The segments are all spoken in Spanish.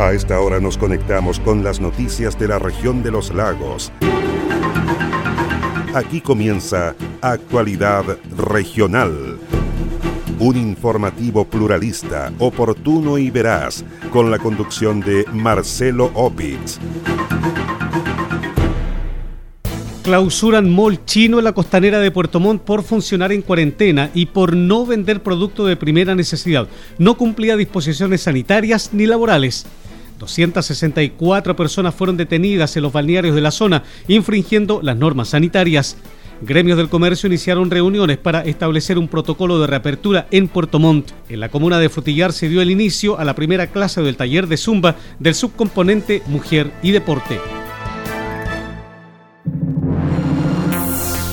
A esta hora nos conectamos con las noticias de la región de los lagos. Aquí comienza Actualidad Regional. Un informativo pluralista, oportuno y veraz, con la conducción de Marcelo Opitz. Clausuran mall chino en la costanera de Puerto Montt por funcionar en cuarentena y por no vender producto de primera necesidad. No cumplía disposiciones sanitarias ni laborales. 264 personas fueron detenidas en los balnearios de la zona, infringiendo las normas sanitarias. Gremios del comercio iniciaron reuniones para establecer un protocolo de reapertura en Puerto Montt. En la comuna de Frutillar se dio el inicio a la primera clase del taller de Zumba del subcomponente Mujer y Deporte.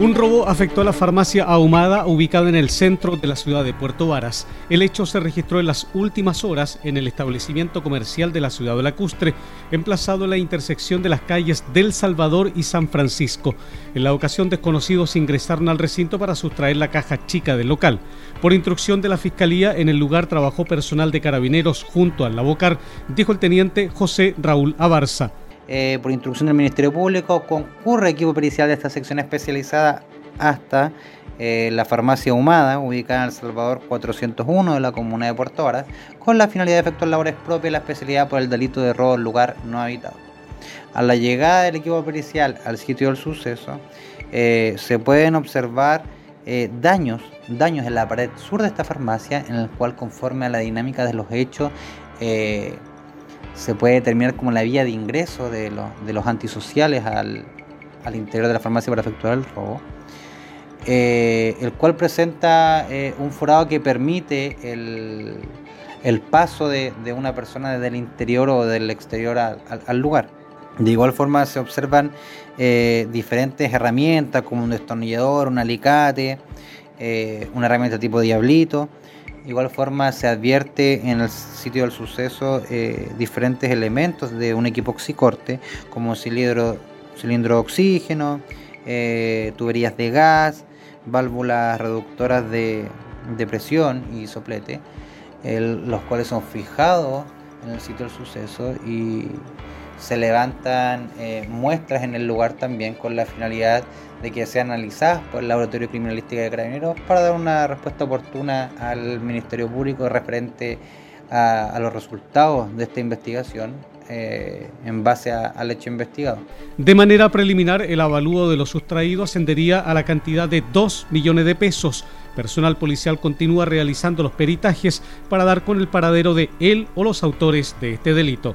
Un robo afectó a la farmacia Ahumada ubicada en el centro de la ciudad de Puerto Varas. El hecho se registró en las últimas horas en el establecimiento comercial de la ciudad de Lacustre, emplazado en la intersección de las calles del Salvador y San Francisco. En la ocasión desconocidos ingresaron al recinto para sustraer la caja chica del local. Por instrucción de la Fiscalía, en el lugar trabajó personal de carabineros junto al Lavocar, dijo el teniente José Raúl Abarza. Eh, por instrucción del Ministerio Público, concurre equipo pericial de esta sección especializada hasta eh, la farmacia Humada, ubicada en El Salvador 401 de la comuna de Puerto Varas, con la finalidad de efectuar labores propias de la especialidad por el delito de robo en lugar no habitado. A la llegada del equipo pericial al sitio del suceso, eh, se pueden observar daños, daños en la pared sur de esta farmacia, en el cual conforme a la dinámica de los hechos, se puede determinar como la vía de ingreso de, los antisociales al, interior de la farmacia para efectuar el robo, eh, el cual presenta eh, un forado que permite el, paso de, una persona desde el interior o del exterior al, lugar. De igual forma se observan eh, diferentes herramientas como un destornillador, un alicate, una herramienta tipo diablito, igual forma se advierte en el sitio del suceso eh, diferentes elementos de un equipo oxicorte, como cilindro, cilindro de oxígeno, eh, tuberías de gas, válvulas reductoras de, presión y soplete, los cuales son fijados en el sitio del suceso y se levantan eh, muestras en el lugar también con la finalidad de que sean analizadas por el Laboratorio Criminalística de Carabineros para dar una respuesta oportuna al Ministerio Público referente a, los resultados de esta investigación eh, en base al hecho investigado. De manera preliminar, el avalúo de los sustraídos ascendería a la cantidad de 2 millones de pesos. Personal policial continúa realizando los peritajes para dar con el paradero de él o los autores de este delito.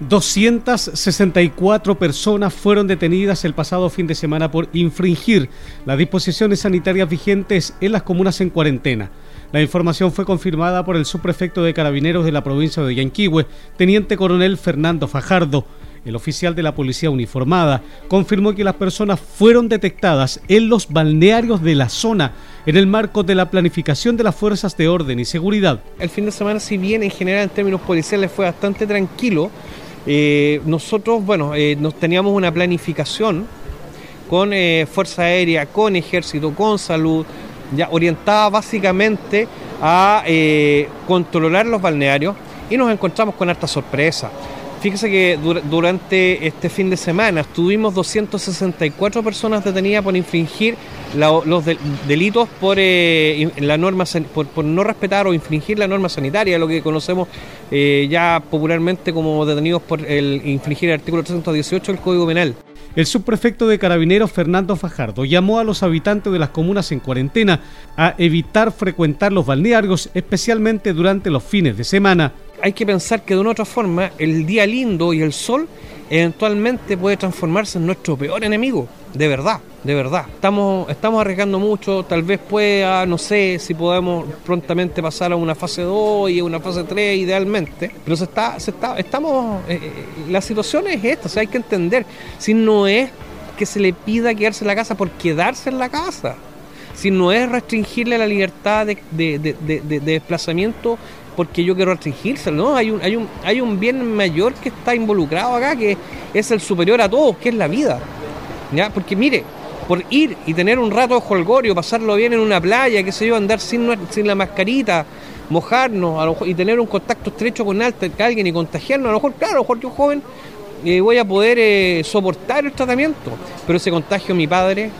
264 personas fueron detenidas el pasado fin de semana por infringir las disposiciones sanitarias vigentes en las comunas en cuarentena. La información fue confirmada por el subprefecto de Carabineros de la provincia de Yanquihue, teniente coronel Fernando Fajardo. El oficial de la policía uniformada confirmó que las personas fueron detectadas en los balnearios de la zona en el marco de la planificación de las fuerzas de orden y seguridad. El fin de semana, si bien en general en términos policiales fue bastante tranquilo, eh, nosotros, bueno, eh, nos teníamos una planificación con eh, Fuerza Aérea, con Ejército, con Salud, ya orientada básicamente a controlar los balnearios y nos encontramos con harta sorpresa. Fíjese que durante este fin de semana tuvimos 264 personas detenidas por infringir los delitos por, eh, la norma, por, no respetar o infringir la norma sanitaria, lo que conocemos eh, ya popularmente como detenidos por el infringir el artículo 318 del Código Penal. El subprefecto de Carabineros Fernando Fajardo llamó a los habitantes de las comunas en cuarentena a evitar frecuentar los balnearios, especialmente durante los fines de semana hay que pensar que de una otra forma el día lindo y el sol eventualmente puede transformarse en nuestro peor enemigo, de verdad, de verdad. Estamos, estamos arriesgando mucho, tal vez pueda, no sé si podemos prontamente pasar a una fase 2 y a una fase 3 idealmente, pero se está, se está, estamos, eh, eh, la situación es esta, o hay que entender, si no es que se le pida quedarse en la casa por quedarse en la casa, si no es restringirle la libertad de, de desplazamiento porque yo quiero restringirse, ¿no? Hay un, hay, un, hay un bien mayor que está involucrado acá, que es el superior a todos, que es la vida. ¿Ya? Porque mire, por ir y tener un rato de holgorio, pasarlo bien en una playa, qué sé yo, andar sin, sin la mascarita, mojarnos a lo y tener un contacto estrecho con alguien y contagiarnos, a lo mejor, claro, a lo mejor yo joven eh, voy a poder eh, soportar el tratamiento, pero ese contagio a mi padre,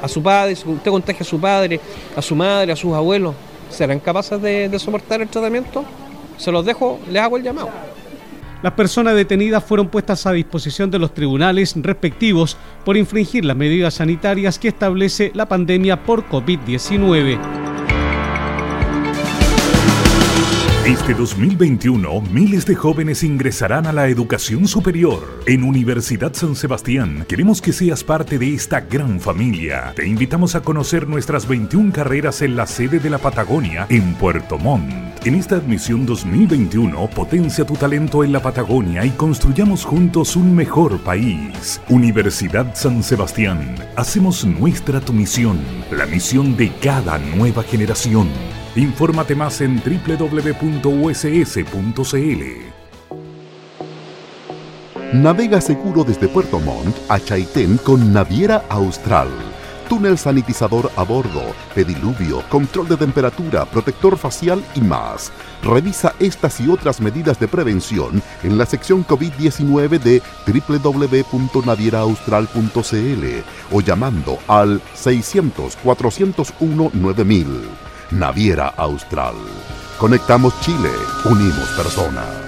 a su padre, usted contagia a su padre, a su madre, a sus abuelos, ¿Serán capaces de, soportar el tratamiento? Se los dejo, les hago el llamado. Las personas detenidas fueron puestas a disposición de los tribunales respectivos por infringir las medidas sanitarias que establece la pandemia por COVID-19. Este 2021, miles de jóvenes ingresarán a la educación superior. En Universidad San Sebastián, queremos que seas parte de esta gran familia. Te invitamos a conocer nuestras 21 carreras en la sede de la Patagonia, en Puerto Montt. En esta admisión 2021, potencia tu talento en la Patagonia y construyamos juntos un mejor país. Universidad San Sebastián, hacemos nuestra tu misión, la misión de cada nueva generación. Infórmate más en www.uss.cl. Navega seguro desde Puerto Montt a Chaitén con Naviera Austral. Túnel sanitizador a bordo, pediluvio, control de temperatura, protector facial y más. Revisa estas y otras medidas de prevención en la sección COVID-19 de www.navieraaustral.cl o llamando al 600 401 9000. Naviera Austral. Conectamos Chile, unimos personas.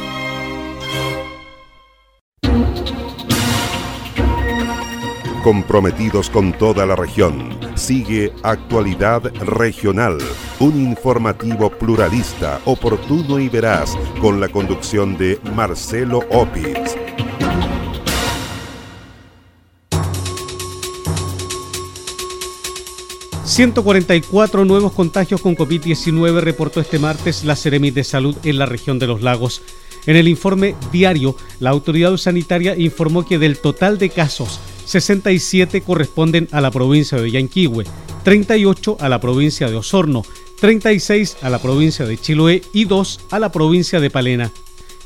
Comprometidos con toda la región. Sigue Actualidad Regional, un informativo pluralista, oportuno y veraz, con la conducción de Marcelo Opitz. ...144 nuevos contagios con COVID-19 reportó este martes la Seremi de Salud en la región de los lagos. En el informe diario, la autoridad sanitaria informó que del total de casos, 67 corresponden a la provincia de Yanquihue, 38 a la provincia de Osorno, 36 a la provincia de Chiloé y 2 a la provincia de Palena.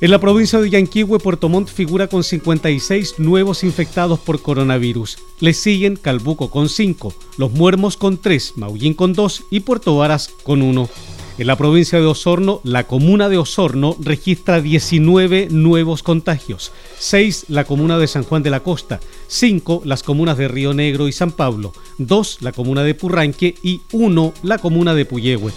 En la provincia de Yanquihue, Puerto Montt figura con 56 nuevos infectados por coronavirus. Le siguen Calbuco con 5, Los Muermos con 3, Maullín con 2 y Puerto Varas con 1. En la provincia de Osorno, la comuna de Osorno registra 19 nuevos contagios, 6 la comuna de San Juan de la Costa, 5 las comunas de Río Negro y San Pablo, 2 la comuna de Purranque y 1 la comuna de Puyehue.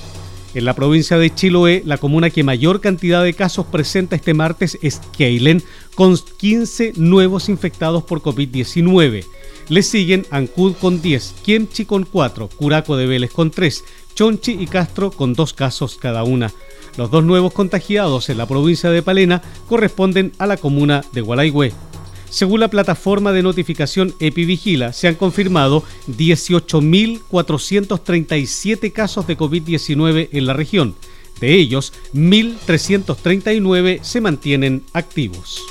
En la provincia de Chiloé, la comuna que mayor cantidad de casos presenta este martes es Keilen, con 15 nuevos infectados por COVID-19. Le siguen Ancud con 10, Quiemchi con 4, Curaco de Vélez con 3, Chonchi y Castro con dos casos cada una. Los dos nuevos contagiados en la provincia de Palena corresponden a la comuna de Gualaigüe. Según la plataforma de notificación Epivigila, se han confirmado 18.437 casos de COVID-19 en la región. De ellos, 1.339 se mantienen activos.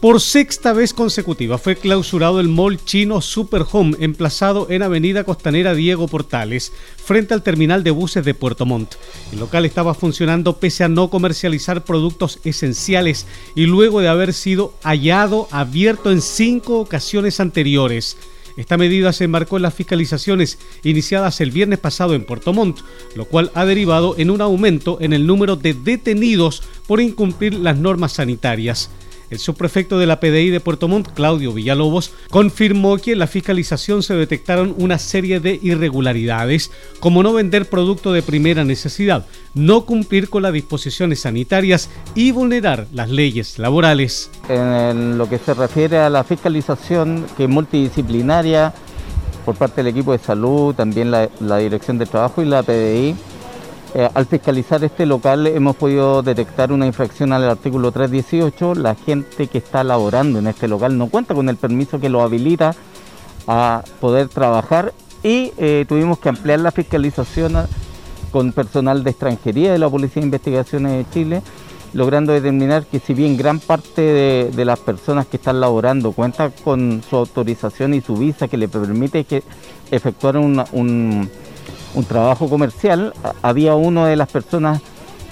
Por sexta vez consecutiva fue clausurado el mall chino Super Home, emplazado en Avenida Costanera Diego Portales, frente al terminal de buses de Puerto Montt. El local estaba funcionando pese a no comercializar productos esenciales y luego de haber sido hallado abierto en cinco ocasiones anteriores. Esta medida se enmarcó en las fiscalizaciones iniciadas el viernes pasado en Puerto Montt, lo cual ha derivado en un aumento en el número de detenidos por incumplir las normas sanitarias. El subprefecto de la PDI de Puerto Montt, Claudio Villalobos, confirmó que en la fiscalización se detectaron una serie de irregularidades, como no vender producto de primera necesidad, no cumplir con las disposiciones sanitarias y vulnerar las leyes laborales. En lo que se refiere a la fiscalización, que es multidisciplinaria, por parte del equipo de salud, también la, la Dirección de Trabajo y la PDI, eh, al fiscalizar este local hemos podido detectar una infracción al artículo 318. La gente que está laborando en este local no cuenta con el permiso que lo habilita a poder trabajar y eh, tuvimos que ampliar la fiscalización con personal de extranjería de la Policía de Investigaciones de Chile, logrando determinar que si bien gran parte de, las personas que están laborando cuentan con su autorización y su visa que le permite que efectuar un un trabajo comercial, había una de las personas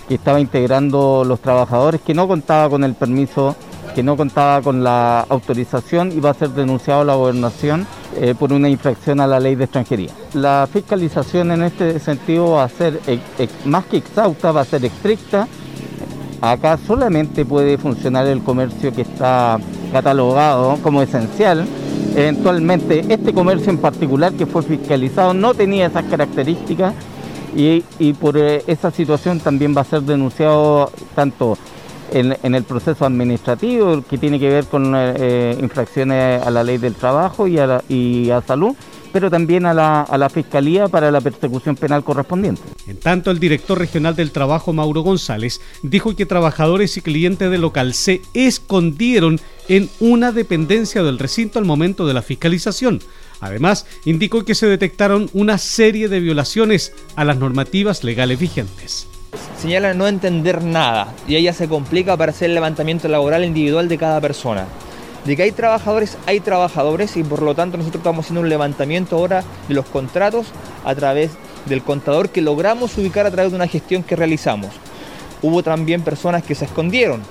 que estaba integrando los trabajadores que no contaba con el permiso, que no contaba con la autorización y va a ser denunciado a la gobernación eh, por una infracción a la ley de extranjería. La fiscalización en este sentido va a ser más que exhausta, va a ser estricta. Acá solamente puede funcionar el comercio que está catalogado como esencial, Eventualmente. Este comercio en particular que fue fiscalizado no tenía esas características y, por eh, esa situación también va a ser denunciado tanto en, el proceso administrativo que tiene que ver con eh, eh, infracciones a la ley del trabajo y a salud, pero también a la, Fiscalía para la persecución penal correspondiente. En tanto, el director regional del trabajo, Mauro González, dijo que trabajadores y clientes del local se escondieron en una dependencia del recinto al momento de la fiscalización. Además, indicó que se detectaron una serie de violaciones a las normativas legales vigentes. Señala no entender nada y ella se complica para hacer el levantamiento laboral individual de cada persona de que hay trabajadores, hay trabajadores y por lo tanto nosotros estamos haciendo un levantamiento ahora de los contratos a través del contador que logramos ubicar a través de una gestión que realizamos. Hubo también personas que se escondieron.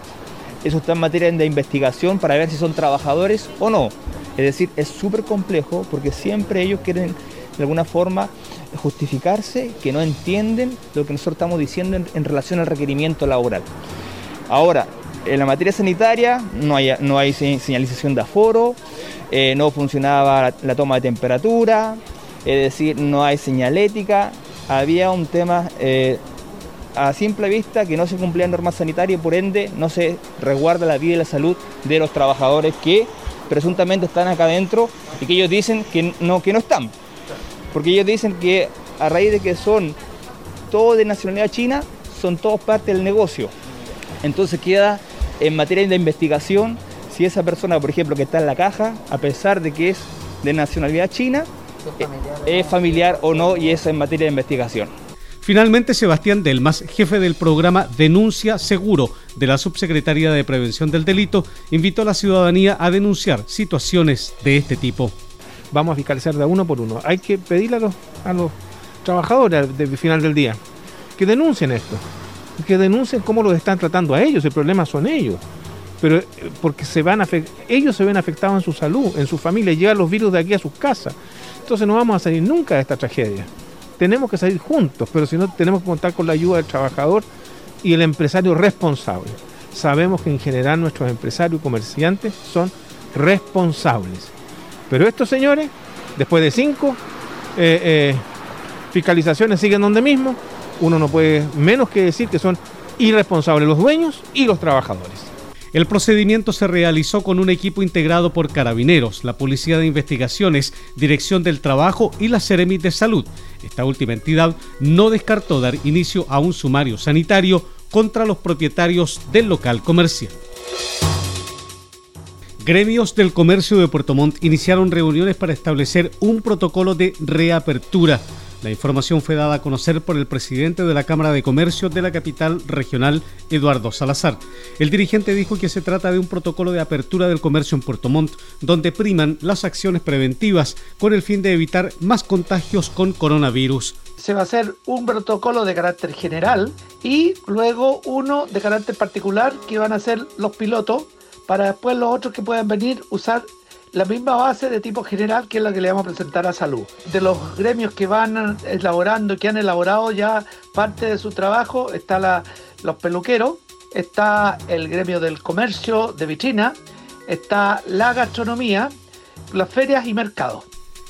Eso está en materia de investigación para ver si son trabajadores o no. Es decir, es súper complejo porque siempre ellos quieren de alguna forma justificarse que no entienden lo que nosotros estamos diciendo en, relación al requerimiento laboral. Ahora, en la materia sanitaria no hay, no hay señalización de aforo, eh, no funcionaba la, toma de temperatura, es decir, no hay señalética, había un tema eh, a simple vista que no se cumplían normas sanitarias y por ende no se resguarda la vida y la salud de los trabajadores que presuntamente están acá adentro y que ellos dicen que no, que no están. Porque ellos dicen que a raíz de que son todos de nacionalidad china, son todos parte del negocio. Entonces queda en materia de investigación, si esa persona, por ejemplo, que está en la caja, a pesar de que es de nacionalidad china, es familiar, o no y eso en materia de investigación. Finalmente, Sebastián Delmas, jefe del programa Denuncia Seguro de la Subsecretaría de Prevención del Delito, invitó a la ciudadanía a denunciar situaciones de este tipo. Vamos a fiscalizar de uno por uno. Hay que pedirle a los, a los trabajadores del final del día que denuncien esto que denuncien cómo los están tratando a ellos, el problema son ellos. Pero eh, porque se van ellos se ven afectados en su salud, en su familia, llegan los virus de aquí a sus casas. Entonces no vamos a salir nunca de esta tragedia. Tenemos que salir juntos, pero si no tenemos que contar con la ayuda del trabajador y el empresario responsable. Sabemos que en general nuestros empresarios y comerciantes son responsables. Pero estos señores, después de cinco eh, eh, fiscalizaciones, siguen donde mismo uno no puede menos que decir que son irresponsables los dueños y los trabajadores. El procedimiento se realizó con un equipo integrado por carabineros, la Policía de Investigaciones, Dirección del Trabajo y la Ceremit de Salud. Esta última entidad no descartó dar inicio a un sumario sanitario contra los propietarios del local comercial. Gremios del comercio de Puerto Montt iniciaron reuniones para establecer un protocolo de reapertura la información fue dada a conocer por el presidente de la Cámara de Comercio de la capital regional, Eduardo Salazar. El dirigente dijo que se trata de un protocolo de apertura del comercio en Puerto Montt, donde priman las acciones preventivas con el fin de evitar más contagios con coronavirus. Se va a hacer un protocolo de carácter general y luego uno de carácter particular que van a ser los pilotos para después los otros que puedan venir usar la misma base de tipo general que es la que le vamos a presentar a salud. De los gremios que van elaborando, que han elaborado ya parte de su trabajo, está la, los peluqueros, está el gremio del comercio de vitrina, está la gastronomía, las ferias y mercados.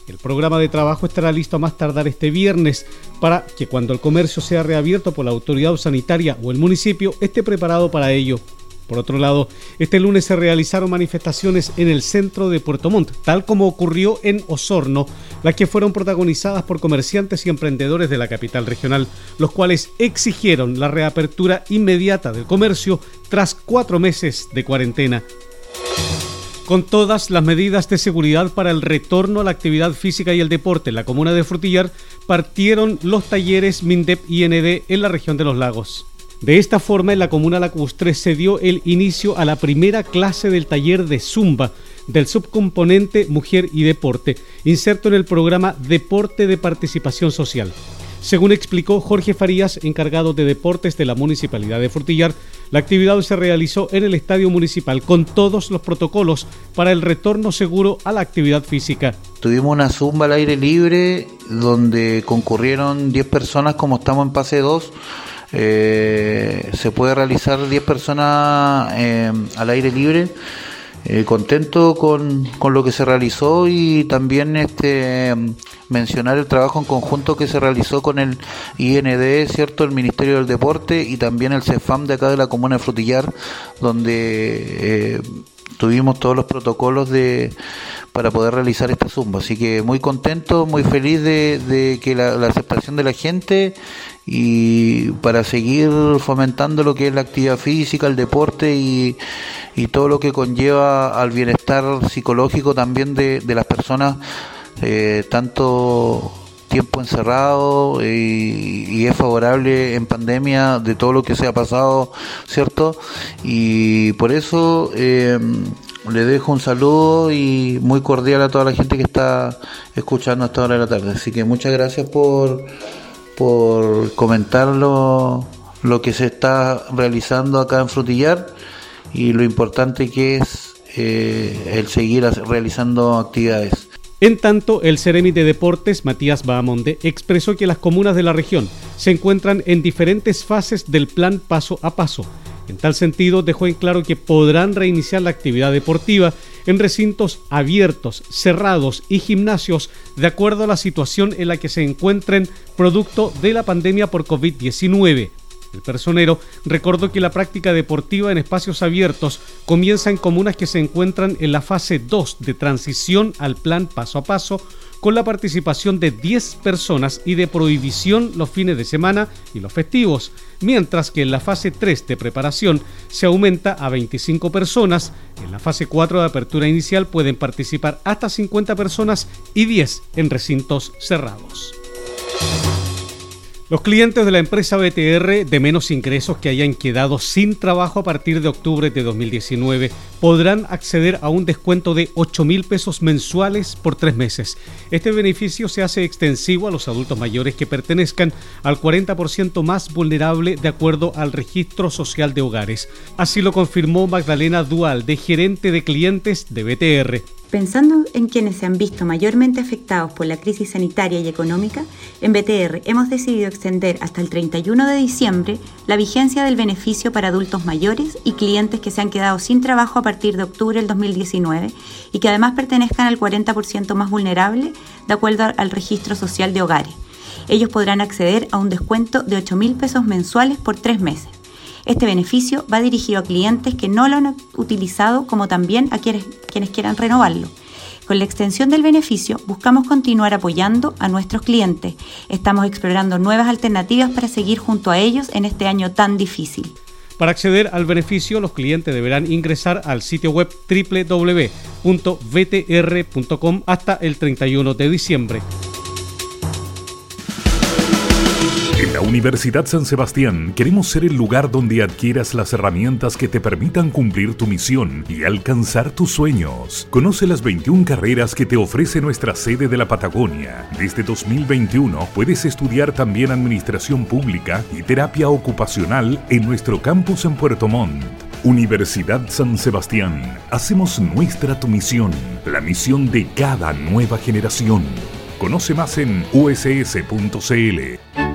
El programa de trabajo estará listo a más tardar este viernes para que cuando el comercio sea reabierto por la autoridad sanitaria o el municipio esté preparado para ello. Por otro lado, este lunes se realizaron manifestaciones en el centro de Puerto Montt, tal como ocurrió en Osorno, las que fueron protagonizadas por comerciantes y emprendedores de la capital regional, los cuales exigieron la reapertura inmediata del comercio tras cuatro meses de cuarentena. Con todas las medidas de seguridad para el retorno a la actividad física y el deporte en la comuna de Frutillar, partieron los talleres MINDEP IND en la región de los lagos. De esta forma, en la comuna lacustre se dio el inicio a la primera clase del taller de Zumba del subcomponente Mujer y Deporte, inserto en el programa Deporte de Participación Social. Según explicó Jorge Farías, encargado de deportes de la Municipalidad de Frutillar, la actividad se realizó en el Estadio Municipal con todos los protocolos para el retorno seguro a la actividad física. Tuvimos una zumba al aire libre donde concurrieron 10 personas como estamos en pase 2 eh, se puede realizar 10 personas eh, al aire libre. Eh, contento con, con, lo que se realizó y también este mencionar el trabajo en conjunto que se realizó con el IND, cierto, el Ministerio del Deporte y también el CEFAM de acá de la comuna de Frutillar, donde tuvimos todos los protocolos de para poder realizar esta zumba. Así que muy contento, muy feliz de, que la, aceptación de la gente y para seguir fomentando lo que es la actividad física, el deporte y, todo lo que conlleva al bienestar psicológico también de, las personas, eh, tanto tiempo encerrado y, es favorable en pandemia de todo lo que se ha pasado, ¿cierto? Y por eso eh, le dejo un saludo y muy cordial a toda la gente que está escuchando hasta ahora de la tarde. Así que muchas gracias por por comentar lo, que se está realizando acá en Frutillar y lo importante que es eh, el seguir realizando actividades. En tanto, el Ceremi de Deportes, Matías Bahamonde, expresó que las comunas de la región se encuentran en diferentes fases del plan paso a paso. En tal sentido, dejó en claro que podrán reiniciar la actividad deportiva en recintos abiertos, cerrados y gimnasios de acuerdo a la situación en la que se encuentren producto de la pandemia por COVID-19. El personero recordó que la práctica deportiva en espacios abiertos comienza en comunas que se encuentran en la fase 2 de transición al plan paso a paso, con la participación de 10 personas y de prohibición los fines de semana y los festivos, mientras que en la fase 3 de preparación se aumenta a 25 personas, en la fase 4 de apertura inicial pueden participar hasta 50 personas y 10 en recintos cerrados. Los clientes de la empresa BTR de menos ingresos que hayan quedado sin trabajo a partir de octubre de 2019 podrán acceder a un descuento de 8 mil pesos mensuales por tres meses. Este beneficio se hace extensivo a los adultos mayores que pertenezcan al 40% más vulnerable de acuerdo al registro social de hogares. Así lo confirmó Magdalena Dual, de gerente de clientes de BTR. Pensando en quienes se han visto mayormente afectados por la crisis sanitaria y económica, en BTR hemos decidido extender hasta el 31 de diciembre la vigencia del beneficio para adultos mayores y clientes que se han quedado sin trabajo a partir de octubre del 2019 y que además pertenezcan al 40% más vulnerable de acuerdo al registro social de hogares. Ellos podrán acceder a un descuento de 8 mil pesos mensuales por tres meses. Este beneficio va dirigido a clientes que no lo han utilizado como también a quienes, quieran renovarlo. Con la extensión del beneficio buscamos continuar apoyando a nuestros clientes. Estamos explorando nuevas alternativas para seguir junto a ellos en este año tan difícil. Para acceder al beneficio, los clientes deberán ingresar al sitio web www.vtr.com hasta el 31 de diciembre. En la Universidad San Sebastián queremos ser el lugar donde adquieras las herramientas que te permitan cumplir tu misión y alcanzar tus sueños. Conoce las 21 carreras que te ofrece nuestra sede de la Patagonia. Desde 2021 puedes estudiar también Administración Pública y Terapia Ocupacional en nuestro campus en Puerto Montt. Universidad San Sebastián. Hacemos nuestra tu misión, la misión de cada nueva generación. Conoce más en uss.cl.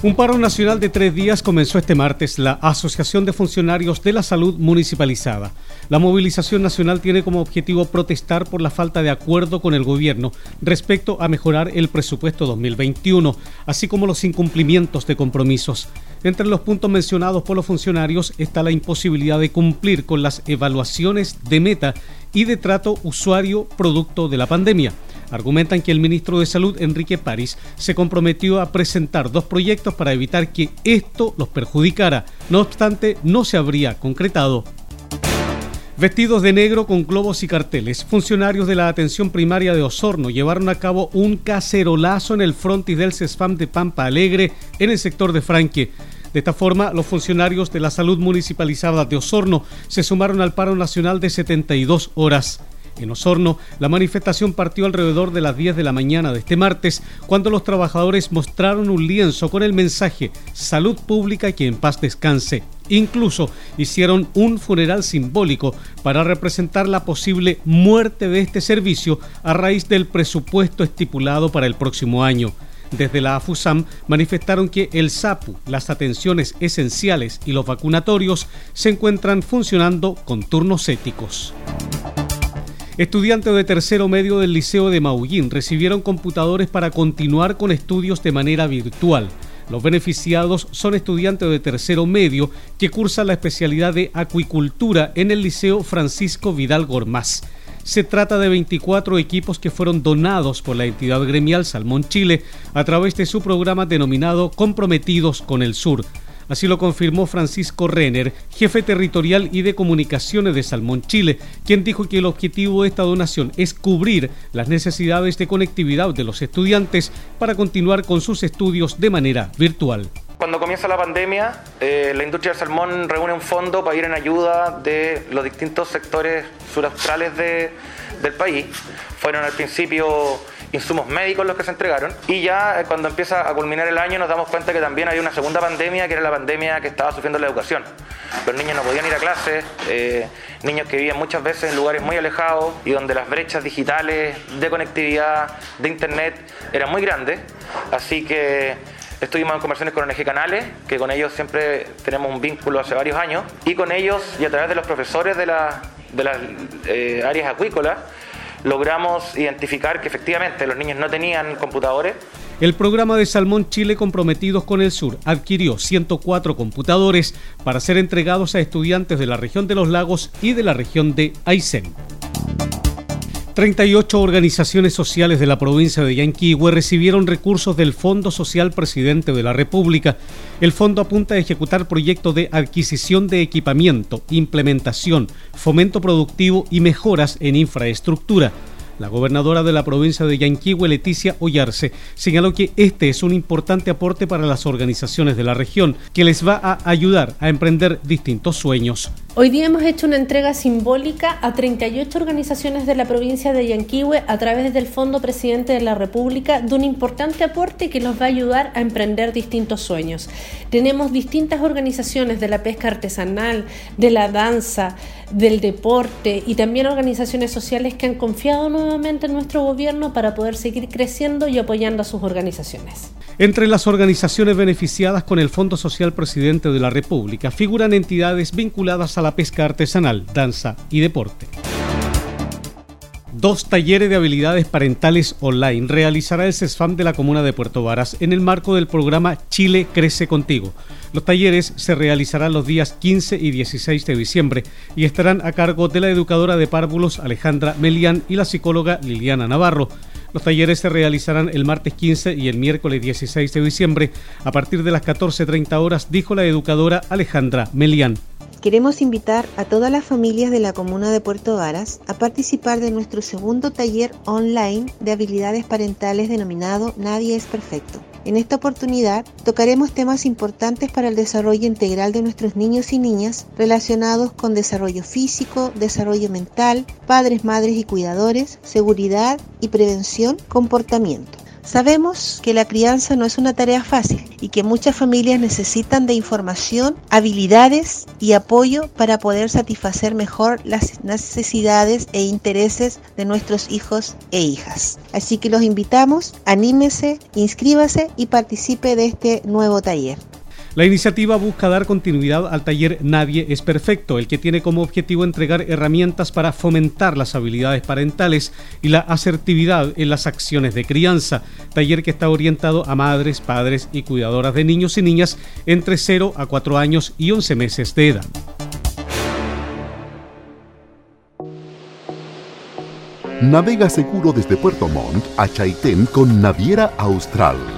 Un paro nacional de tres días comenzó este martes la Asociación de Funcionarios de la Salud Municipalizada. La movilización nacional tiene como objetivo protestar por la falta de acuerdo con el gobierno respecto a mejorar el presupuesto 2021, así como los incumplimientos de compromisos. Entre los puntos mencionados por los funcionarios está la imposibilidad de cumplir con las evaluaciones de meta y de trato usuario producto de la pandemia argumentan que el ministro de Salud, Enrique París, se comprometió a presentar dos proyectos para evitar que esto los perjudicara. No obstante, no se habría concretado. Vestidos de negro con globos y carteles, funcionarios de la atención primaria de Osorno llevaron a cabo un cacerolazo en el frontis del CESFAM de Pampa Alegre en el sector de Franque. De esta forma, los funcionarios de la salud municipalizada de Osorno se sumaron al paro nacional de 72 horas. En Osorno, la manifestación partió alrededor de las 10 de la mañana de este martes, cuando los trabajadores mostraron un lienzo con el mensaje Salud Pública que en paz descanse. Incluso hicieron un funeral simbólico para representar la posible muerte de este servicio a raíz del presupuesto estipulado para el próximo año. Desde la AFUSAM manifestaron que el SAPU, las atenciones esenciales y los vacunatorios se encuentran funcionando con turnos éticos. Estudiantes de tercero medio del Liceo de Maullín recibieron computadores para continuar con estudios de manera virtual. Los beneficiados son estudiantes de tercero medio que cursan la especialidad de acuicultura en el Liceo Francisco Vidal Gormaz. Se trata de 24 equipos que fueron donados por la entidad gremial Salmón Chile a través de su programa denominado Comprometidos con el Sur. Así lo confirmó Francisco Renner, jefe territorial y de comunicaciones de Salmón Chile, quien dijo que el objetivo de esta donación es cubrir las necesidades de conectividad de los estudiantes para continuar con sus estudios de manera virtual. Cuando comienza la pandemia, eh, la industria del salmón reúne un fondo para ir en ayuda de los distintos sectores suraustrales de, del país. Fueron al principio insumos médicos los que se entregaron. Y ya eh, cuando empieza a culminar el año nos damos cuenta que también hay una segunda pandemia, que era la pandemia que estaba sufriendo la educación. Los niños no podían ir a clases, eh, niños que vivían muchas veces en lugares muy alejados y donde las brechas digitales de conectividad, de internet, eran muy grandes. Así que estuvimos en conversaciones con ONG Canales, que con ellos siempre tenemos un vínculo hace varios años, y con ellos y a través de los profesores de, de las eh, áreas acuícolas, logramos identificar que efectivamente los niños no tenían computadores. El programa de Salmón Chile Comprometidos con el Sur adquirió 104 computadores para ser entregados a estudiantes de la región de los lagos y de la región de Aysén. 38 organizaciones sociales de la provincia de Yanquihue recibieron recursos del Fondo Social Presidente de la República. El fondo apunta a ejecutar proyectos de adquisición de equipamiento, implementación, fomento productivo y mejoras en infraestructura. La gobernadora de la provincia de Yanquihue, Leticia Ollarse, señaló que este es un importante aporte para las organizaciones de la región, que les va a ayudar a emprender distintos sueños. Hoy día hemos hecho una entrega simbólica a 38 organizaciones de la provincia de Yanquihue a través del Fondo Presidente de la República de un importante aporte que los va a ayudar a emprender distintos sueños. Tenemos distintas organizaciones de la pesca artesanal, de la danza, del deporte y también organizaciones sociales que han confiado nuevamente en nuestro gobierno para poder seguir creciendo y apoyando a sus organizaciones. Entre las organizaciones beneficiadas con el Fondo Social Presidente de la República figuran entidades vinculadas a la pesca artesanal, danza y deporte. Dos talleres de habilidades parentales online realizará el CESFAM de la comuna de Puerto Varas en el marco del programa Chile Crece Contigo. Los talleres se realizarán los días 15 y 16 de diciembre y estarán a cargo de la educadora de párvulos Alejandra Melián y la psicóloga Liliana Navarro. Los talleres se realizarán el martes 15 y el miércoles 16 de diciembre a partir de las 14.30 horas, dijo la educadora Alejandra Melián. Queremos invitar a todas las familias de la comuna de Puerto Varas a participar de nuestro segundo taller online de habilidades parentales denominado Nadie es Perfecto. En esta oportunidad tocaremos temas importantes para el desarrollo integral de nuestros niños y niñas relacionados con desarrollo físico, desarrollo mental, padres, madres y cuidadores, seguridad y prevención, comportamiento. Sabemos que la crianza no es una tarea fácil y que muchas familias necesitan de información, habilidades y apoyo para poder satisfacer mejor las necesidades e intereses de nuestros hijos e hijas. Así que los invitamos, anímese, inscríbase y participe de este nuevo taller. La iniciativa busca dar continuidad al taller Nadie es Perfecto, el que tiene como objetivo entregar herramientas para fomentar las habilidades parentales y la asertividad en las acciones de crianza. Taller que está orientado a madres, padres y cuidadoras de niños y niñas entre 0 a 4 años y 11 meses de edad. Navega seguro desde Puerto Montt a Chaitén con Naviera Austral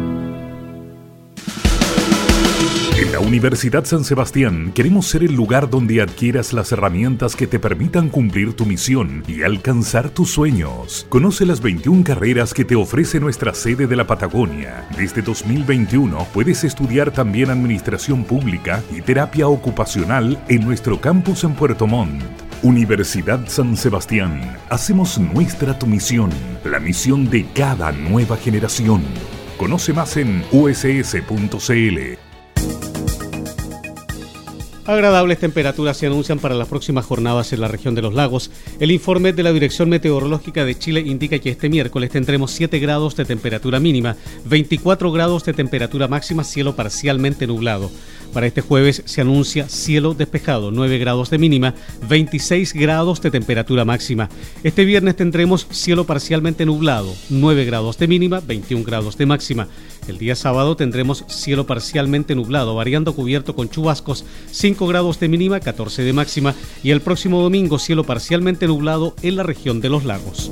En la Universidad San Sebastián queremos ser el lugar donde adquieras las herramientas que te permitan cumplir tu misión y alcanzar tus sueños. Conoce las 21 carreras que te ofrece nuestra sede de la Patagonia. Desde 2021 puedes estudiar también Administración Pública y Terapia Ocupacional en nuestro campus en Puerto Montt. Universidad San Sebastián. Hacemos nuestra tu misión, la misión de cada nueva generación. Conoce más en uss.cl. Agradables temperaturas se anuncian para las próximas jornadas en la región de los lagos. El informe de la Dirección Meteorológica de Chile indica que este miércoles tendremos 7 grados de temperatura mínima, 24 grados de temperatura máxima, cielo parcialmente nublado. Para este jueves se anuncia cielo despejado, 9 grados de mínima, 26 grados de temperatura máxima. Este viernes tendremos cielo parcialmente nublado, 9 grados de mínima, 21 grados de máxima. El día sábado tendremos cielo parcialmente nublado, variando cubierto con chubascos, 5 grados de mínima, 14 de máxima. Y el próximo domingo cielo parcialmente nublado en la región de los lagos.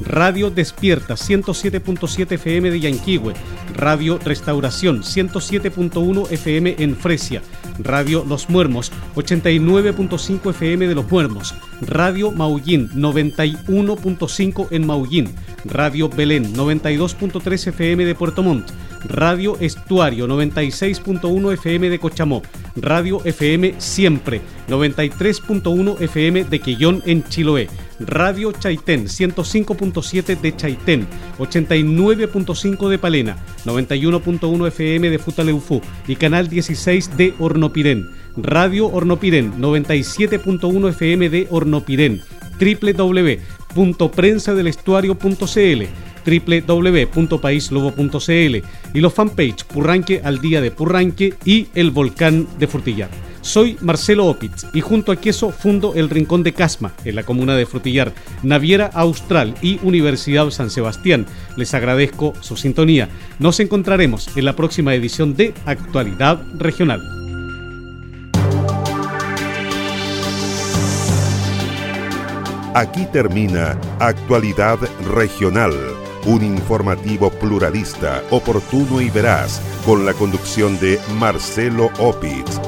Radio Despierta 107.7 FM de Yanquihue, Radio Restauración 107.1 FM en Fresia, Radio Los Muermos 89.5 FM de Los Muermos, Radio Maullín 91.5 en Maullín, Radio Belén 92.3 FM de Puerto Montt, Radio Estuario 96.1 FM de Cochamó, Radio FM Siempre 93.1 FM de Quillón en Chiloé, Radio Chaitén 105.7 de Chaitén, 89.5 de Palena, 91.1 FM de Futaleufú y Canal 16 de Hornopirén, Radio Hornopirén 97.1 FM de Hornopirén, www.prensadelestuario.cl www.paislobo.cl y los fanpage Purranque al día de Purranque y El Volcán de Frutillar. Soy Marcelo Opitz y junto a Queso fundo el Rincón de Casma en la comuna de Frutillar, Naviera Austral y Universidad San Sebastián. Les agradezco su sintonía. Nos encontraremos en la próxima edición de Actualidad Regional. Aquí termina Actualidad Regional, un informativo pluralista, oportuno y veraz, con la conducción de Marcelo Opitz.